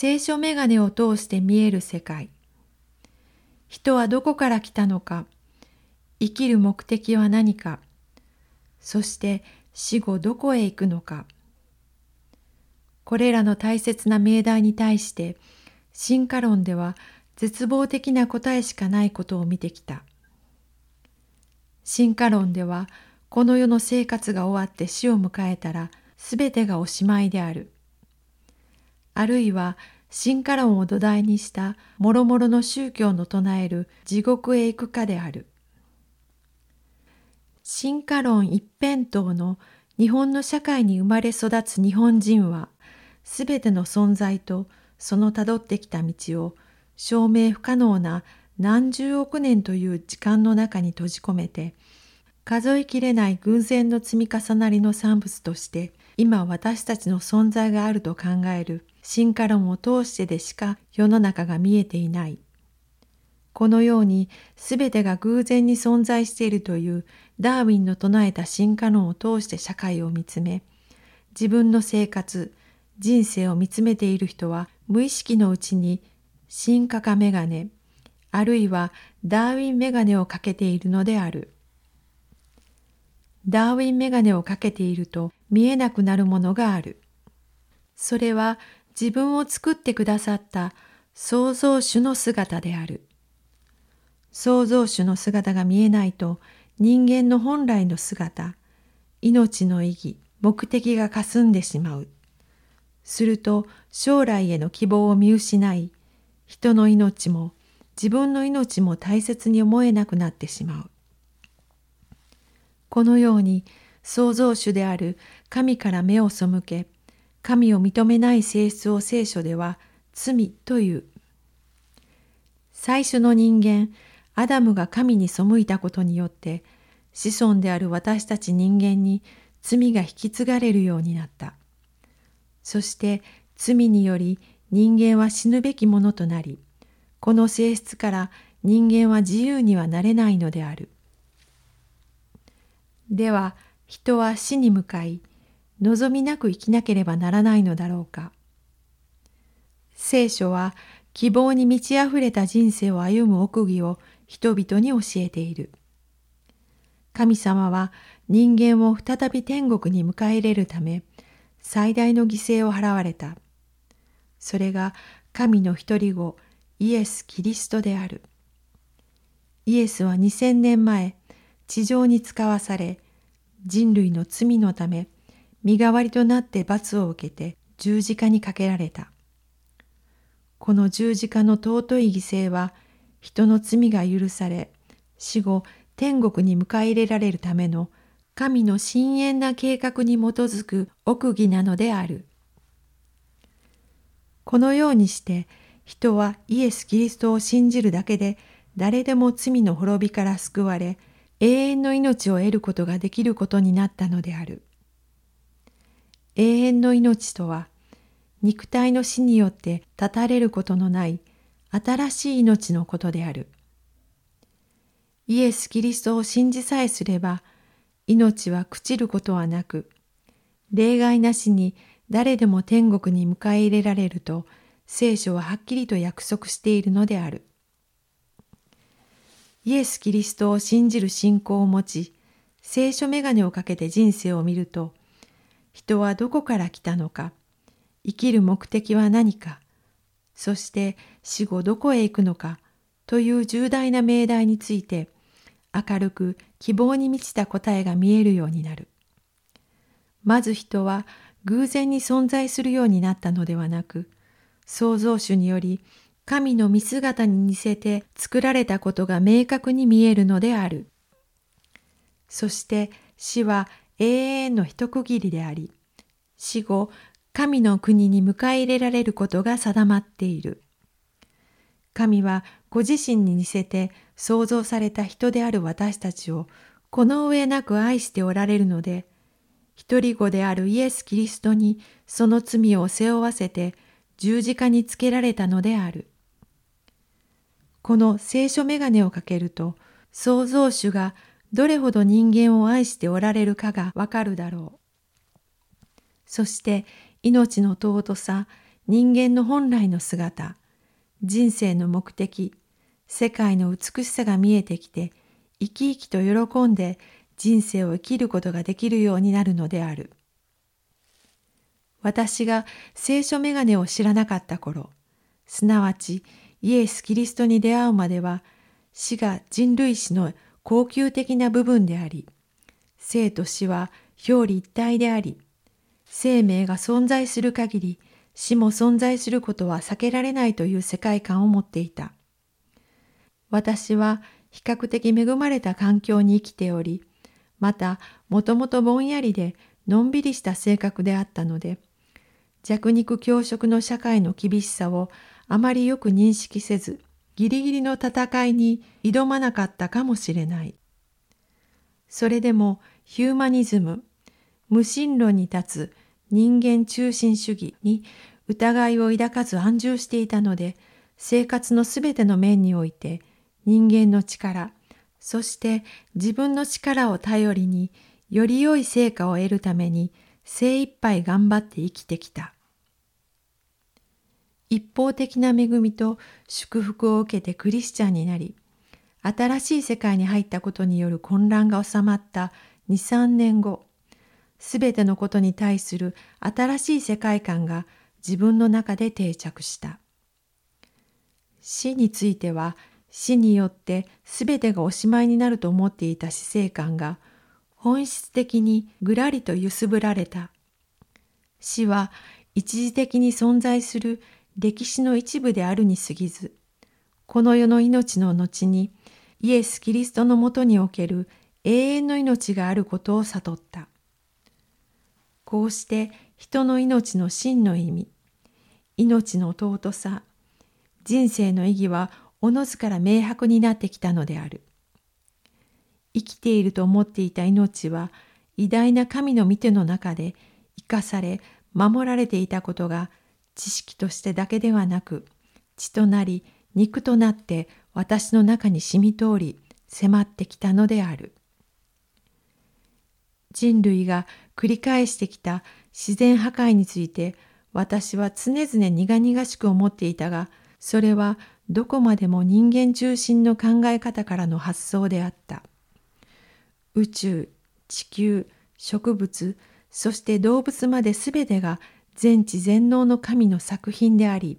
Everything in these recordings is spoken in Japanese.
聖書メガネを通して見える世界。人はどこから来たのか、生きる目的は何か、そして死後どこへ行くのか。これらの大切な命題に対して、進化論では絶望的な答えしかないことを見てきた。進化論では、この世の生活が終わって死を迎えたら、すべてがおしまいである。あるいは、進化論を土台にした諸々の宗教の唱える地獄へ行くかである。進化論一辺倒の日本の社会に生まれ育つ日本人は、すべての存在とそのたどってきた道を証明不可能な何十億年という時間の中に閉じ込めて、数えきれない偶然の積み重なりの産物として今私たちの存在があると考える進化論を通してでしか世の中が見えていない。このように全てが偶然に存在しているというダーウィンの唱えた進化論を通して社会を見つめ、自分の生活、人生を見つめている人は無意識のうちに進化化メガネ、あるいはダーウィンメガネをかけているのである。ダーウィンメガネをかけていると見えなくなるものがある。それは自分を作ってくださった創造主の姿である。創造主の姿が見えないと人間の本来の姿、命の意義、目的が霞んでしまう。すると将来への希望を見失い、人の命も自分の命も大切に思えなくなってしまう。このように創造主である神から目を背け、神を認めない性質を聖書では罪という。最初の人間、アダムが神に背いたことによって、子孫である私たち人間に罪が引き継がれるようになった。そして罪により人間は死ぬべきものとなり、この性質から人間は自由にはなれないのである。では人は死に向かい望みなく生きなければならないのだろうか。聖書は希望に満ち溢れた人生を歩む奥義を人々に教えている。神様は人間を再び天国に迎え入れるため最大の犠牲を払われた。それが神の一人子イエス・キリストである。イエスは2000年前地上に使わされ、人類の罪のため、身代わりとなって罰を受けて十字架にかけられた。この十字架の尊い犠牲は、人の罪が許され、死後天国に迎え入れられるための神の深遠な計画に基づく奥義なのである。このようにして人はイエス・キリストを信じるだけで誰でも罪の滅びから救われ永遠の命を得ることができることになったのである。永遠の命とは、肉体の死によって断たれることのない新しい命のことである。イエス・キリストを信じさえすれば、命は朽ちることはなく、例外なしに誰でも天国に迎え入れられると聖書ははっきりと約束しているのである。イエス・キリストを信じる信仰を持ち、聖書メガネをかけて人生を見ると、人はどこから来たのか、生きる目的は何か、そして死後どこへ行くのかという重大な命題について、明るく希望に満ちた答えが見えるようになる。まず人は偶然に存在するようになったのではなく、創造主により神の見姿に似せて作られたことが明確に見えるのである。そして死は永遠の一区切りであり、死後、神の国に迎え入れられることが定まっている。神はご自身に似せて創造された人である私たちをこの上なく愛しておられるので、一人子であるイエス・キリストにその罪を背負わせて十字架につけられたのである。この聖書メガネをかけると、創造主がどれほど人間を愛しておられるかがわかるだろう。そして命の尊さ、人間の本来の姿、人生の目的、世界の美しさが見えてきて、生き生きと喜んで人生を生きることができるようになるのである。私が聖書メガネを知らなかった頃、すなわちイエス・キリストに出会うまでは、死が人類史の恒久的な部分であり、生と死は表裏一体であり、生命が存在する限り死も存在することは避けられないという世界観を持っていた。私は比較的恵まれた環境に生きており、またもともとぼんやりでのんびりした性格であったので、弱肉強食の社会の厳しさをあまりよく認識せず、ギリギリの戦いに挑まなかったかもしれない。それでもヒューマニズム、無神論に立つ人間中心主義に疑いを抱かず安住していたので、生活のすべての面において人間の力、そして自分の力を頼りにより良い成果を得るために精一杯頑張って生きてきた。一方的な恵みと祝福を受けてクリスチャンになり、新しい世界に入ったことによる混乱が収まった2、3年後、すべてのことに対する新しい世界観が自分の中で定着した。死については死によってすべてがおしまいになると思っていた死生観が本質的にぐらりと揺すぶられた。死は一時的に存在する歴史の一部であるに過ぎず、この世の命の後にイエス・キリストのもとにおける永遠の命があることを悟った。こうして人の命の真の意味、命の尊さ、人生の意義はおのずから明白になってきたのである。生きていると思っていた命は偉大な神の御手の中で生かされ守られていたことが知識としてだけではなく血となり肉となって私の中に染み通り迫ってきたのである。人類が繰り返してきた自然破壊について私は常々苦々しく思っていたがそれはどこまでも人間中心の考え方からの発想であった。宇宙、地球、植物、そして動物まで全てが全知全能の神の作品であり、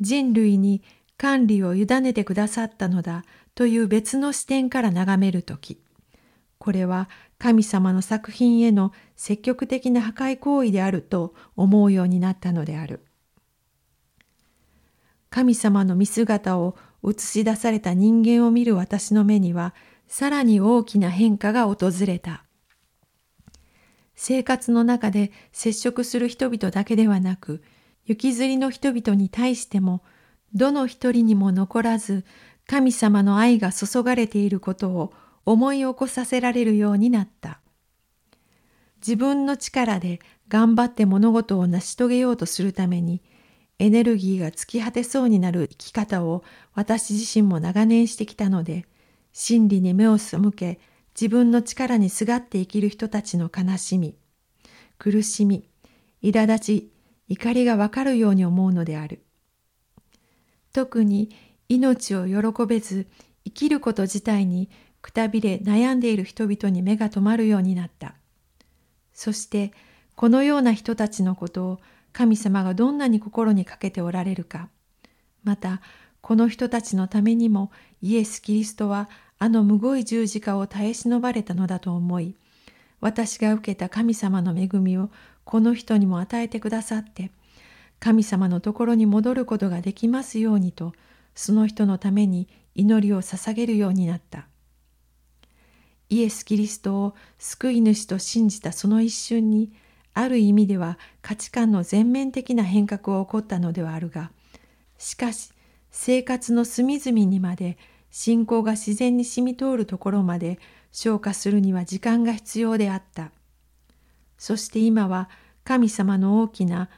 人類に管理を委ねてくださったのだという別の視点から眺めるとき、これは神様の作品への積極的な破壊行為であると思うようになったのである。神様の見姿を映し出された人間を見る私の目には、さらに大きな変化が訪れた。生活の中で接触する人々だけではなく、行きずりの人々に対しても、どの一人にも残らず、神様の愛が注がれていることを思い起こさせられるようになった。自分の力で頑張って物事を成し遂げようとするために、エネルギーが尽き果てそうになる生き方を私自身も長年してきたので、真理に目を背け、自分の力にすがって生きる人たちの悲しみ、苦しみ、苛立ち、怒りがわかるように思うのである。特に命を喜べず生きること自体にくたびれ悩んでいる人々に目が留まるようになった。そしてこのような人たちのことを神様がどんなに心にかけておられるか。またこの人たちのためにもイエス・キリストはあのむごい十字架を耐え忍ばれたのだと思い、私が受けた神様の恵みをこの人にも与えてくださって、神様のところに戻ることができますようにと、その人のために祈りを捧げるようになった。イエス・キリストを救い主と信じたその一瞬に、ある意味では価値観の全面的な変革が起こったのではあるが、しかし生活の隅々にまで信仰が自然に染み通るところまで消化するには時間が必要であった。そして今は神様の大きな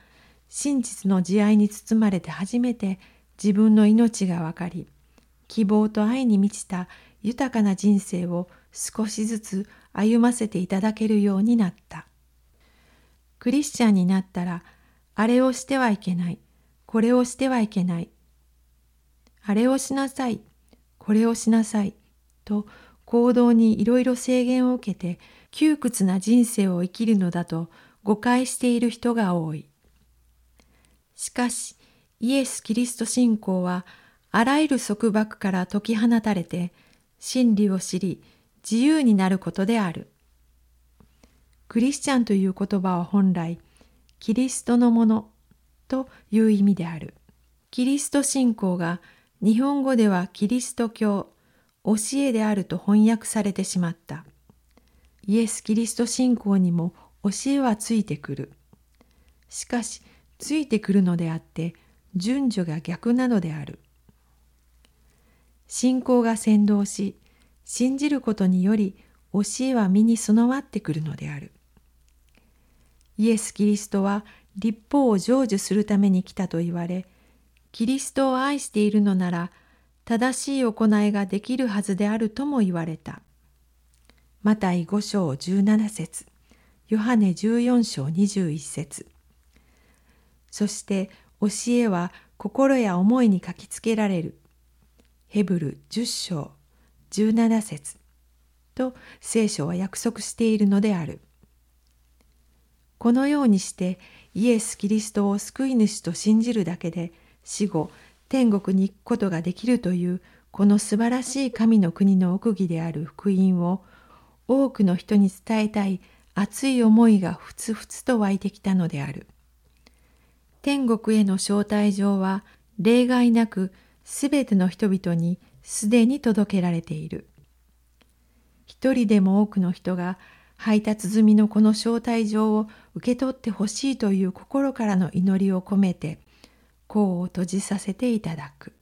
真実の慈愛に包まれて初めて自分の命が分かり、希望と愛に満ちた豊かな人生を少しずつ歩ませていただけるようになった。クリスチャンになったらあれをしてはいけない。これをしてはいけない。あれをしなさい。これをしなさい。と行動にいろいろ制限を受けて窮屈な人生を生きるのだと誤解している人が多い。しかしイエス・キリスト信仰はあらゆる束縛から解き放たれて真理を知り自由になることである。クリスチャンという言葉は本来キリストのものという意味である。キリスト信仰が日本語ではキリスト教、教えであると翻訳されてしまった。イエス・キリスト信仰にも教えはついてくる。しかし、ついてくるのであって、順序が逆なのである。信仰が先導し、信じることにより教えは身に備わってくるのである。イエス・キリストは立法を成就するために来たと言われ、キリストを愛しているのなら、正しい行いができるはずであるとも言われた。マタイ5章17節ヨハネ14章21節そして教えは心や思いに書きつけられる。ヘブル10章17節と聖書は約束しているのである。このようにしてイエス・キリストを救い主と信じるだけで死後天国に行くことができるというこの素晴らしい神の国の奥義である福音を多くの人に伝えたい熱い思いがふつふつと湧いてきたのである。天国への招待状は例外なくすべての人々にすでに届けられている。一人でも多くの人が配達済みのこの招待状を受け取ってほしいという心からの祈りを込めて、甲を閉じさせていただく。